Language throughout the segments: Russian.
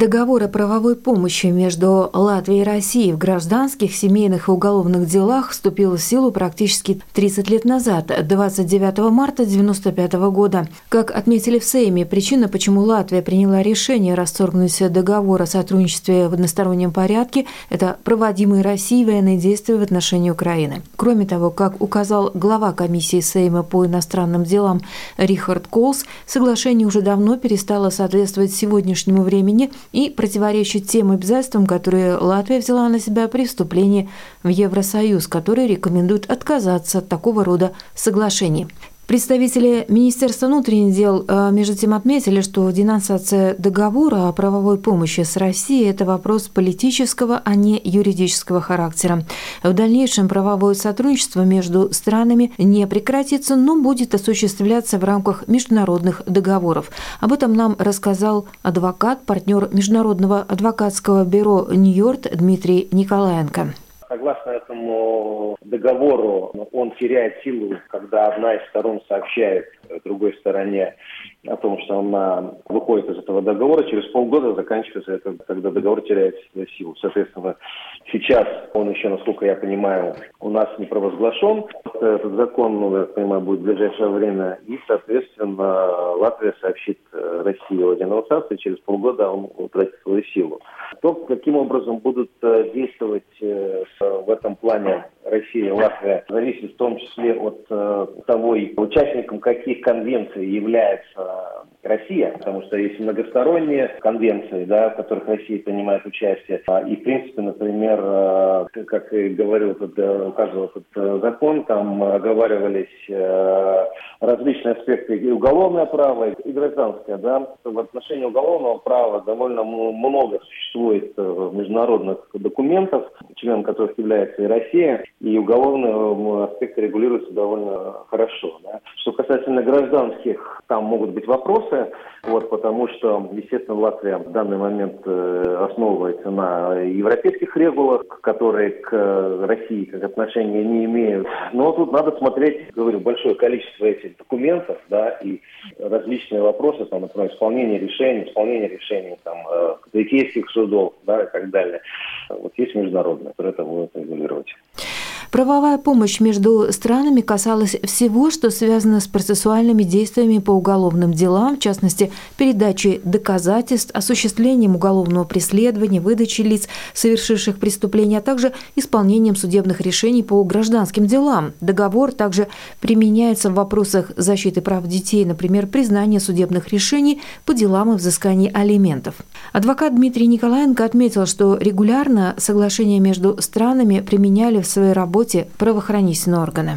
Договор о правовой помощи между Латвией и Россией в гражданских, семейных и уголовных делах вступил в силу практически 30 лет назад, 29 марта 1995 года. Как отметили в Сейме, причина, почему Латвия приняла решение расторгнуть договор о сотрудничестве в одностороннем порядке, это проводимые Россией военные действия в отношении Украины. Кроме того, как указал глава комиссии Сейма по иностранным делам Рихард Колс, соглашение уже давно перестало соответствовать сегодняшнему времени – и противоречит тем обязательствам, которые Латвия взяла на себя при вступлении в Евросоюз, который рекомендует отказаться от такого рода соглашений. Представители Министерства внутренних дел э, между тем отметили, что денонсация договора о правовой помощи с Россией – это вопрос политического, а не юридического характера. В дальнейшем правовое сотрудничество между странами не прекратится, но будет осуществляться в рамках международных договоров. Об этом нам рассказал адвокат, партнер Международного адвокатского бюро «Нью-Йорк» Дмитрий Николаенко. Согласно этому договору, он теряет силу, когда одна из сторон сообщает другой стороне о том, что она выходит из этого договора, через полгода заканчивается это, когда договор теряет силу. Соответственно, сейчас он еще, насколько я понимаю, у нас не провозглашен. Этот закон, ну, я понимаю, будет в ближайшее время. И, соответственно, Латвия сообщит России о денонсации, через полгода он утратит свою силу. То, каким образом будут э, действовать э, в этом плане Россия Латвия, зависит в том числе от э, того, участником каких конвенций является Россия, потому что есть многосторонние конвенции, да, в которых Россия принимает участие. А, и, в принципе, например, э, как и говорил, э, указывал этот э, закон, там оговаривались различные аспекты и уголовное право, и гражданское. Да. В отношении уголовного права довольно много существует международных документов, членом которых является и Россия, и уголовные аспекты регулируются довольно хорошо. Да. Что касательно гражданских, там могут быть вопросы, вот, потому что, естественно, Латвия в данный момент э, основывается на европейских регулах, которые к России как отношения не имеют. Но тут надо смотреть, говорю, большое количество этих документов, да, и различные вопросы, там, например, исполнение решений, исполнение решений там, э, католических судов, да, и так далее. Вот есть международные, которые это будут регулировать. Правовая помощь между странами касалась всего, что связано с процессуальными действиями по уголовным делам, в частности, передачей доказательств, осуществлением уголовного преследования, выдачи лиц, совершивших преступления, а также исполнением судебных решений по гражданским делам. Договор также применяется в вопросах защиты прав детей, например, признания судебных решений по делам и взыскания алиментов. Адвокат Дмитрий Николаенко отметил, что регулярно соглашения между странами применяли в своей работе работе правоохранительные органы?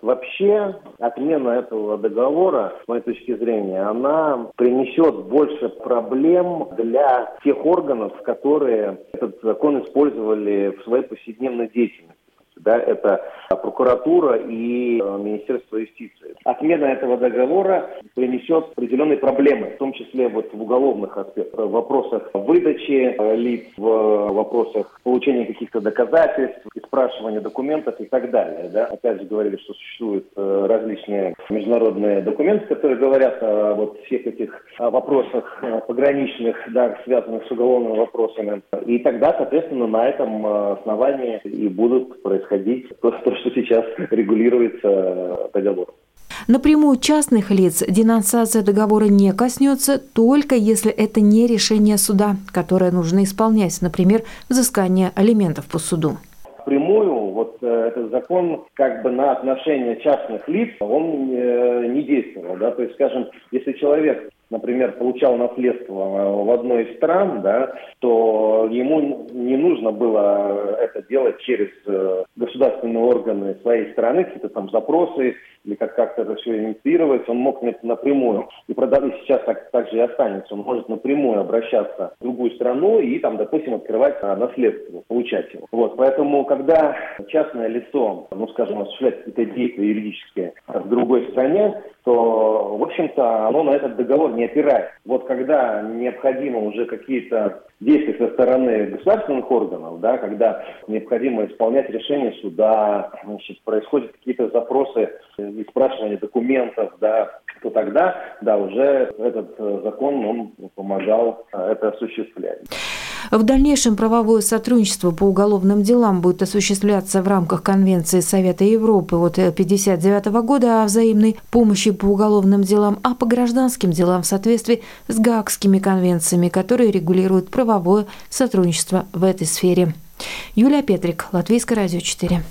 Вообще, отмена этого договора, с моей точки зрения, она принесет больше проблем для тех органов, которые этот закон использовали в своей повседневной деятельности да, это прокуратура и э, Министерство юстиции. Отмена этого договора принесет определенные проблемы, в том числе вот в уголовных аспектах, в вопросах выдачи э, лиц, в вопросах получения каких-то доказательств, спрашивания документов и так далее. Да. Опять же говорили, что существуют э, различные международные документы, которые говорят о вот всех этих вопросах пограничных, да, связанных с уголовными вопросами. И тогда, соответственно, на этом основании и будут происходить происходить то, то что сейчас регулируется договором. Напрямую частных лиц денонсация договора не коснется, только если это не решение суда, которое нужно исполнять, например, взыскание алиментов по суду прямую вот э, этот закон как бы на отношения частных лиц он э, не действовал, да, то есть, скажем, если человек например, получал наследство э, в одной из стран, да, то ему не нужно было это делать через э, государственные органы своей страны, какие-то там запросы или как- как-то это все инициировать, он мог напрямую, и продавец сейчас так, так же и останется, он может напрямую обращаться в другую страну и там, допустим, открывать а, наследство, получать его. Вот, поэтому, когда частное лицо, ну, скажем, осуществляет какие-то действия юридические в другой стране, то, в общем-то, оно на этот договор не опирается. Вот когда необходимо уже какие-то действия со стороны государственных органов, да, когда необходимо исполнять решение суда, значит, происходят какие-то запросы и спрашивания документов, да, то тогда, да, уже этот э, закон, он помогал э, это осуществлять. В дальнейшем правовое сотрудничество по уголовным делам будет осуществляться в рамках Конвенции Совета Европы от 1959 года о взаимной помощи по уголовным делам, а по гражданским делам в соответствии с Гаагскими конвенциями, которые регулируют правовое сотрудничество в этой сфере. Юлия Петрик, Латвийское радио 4.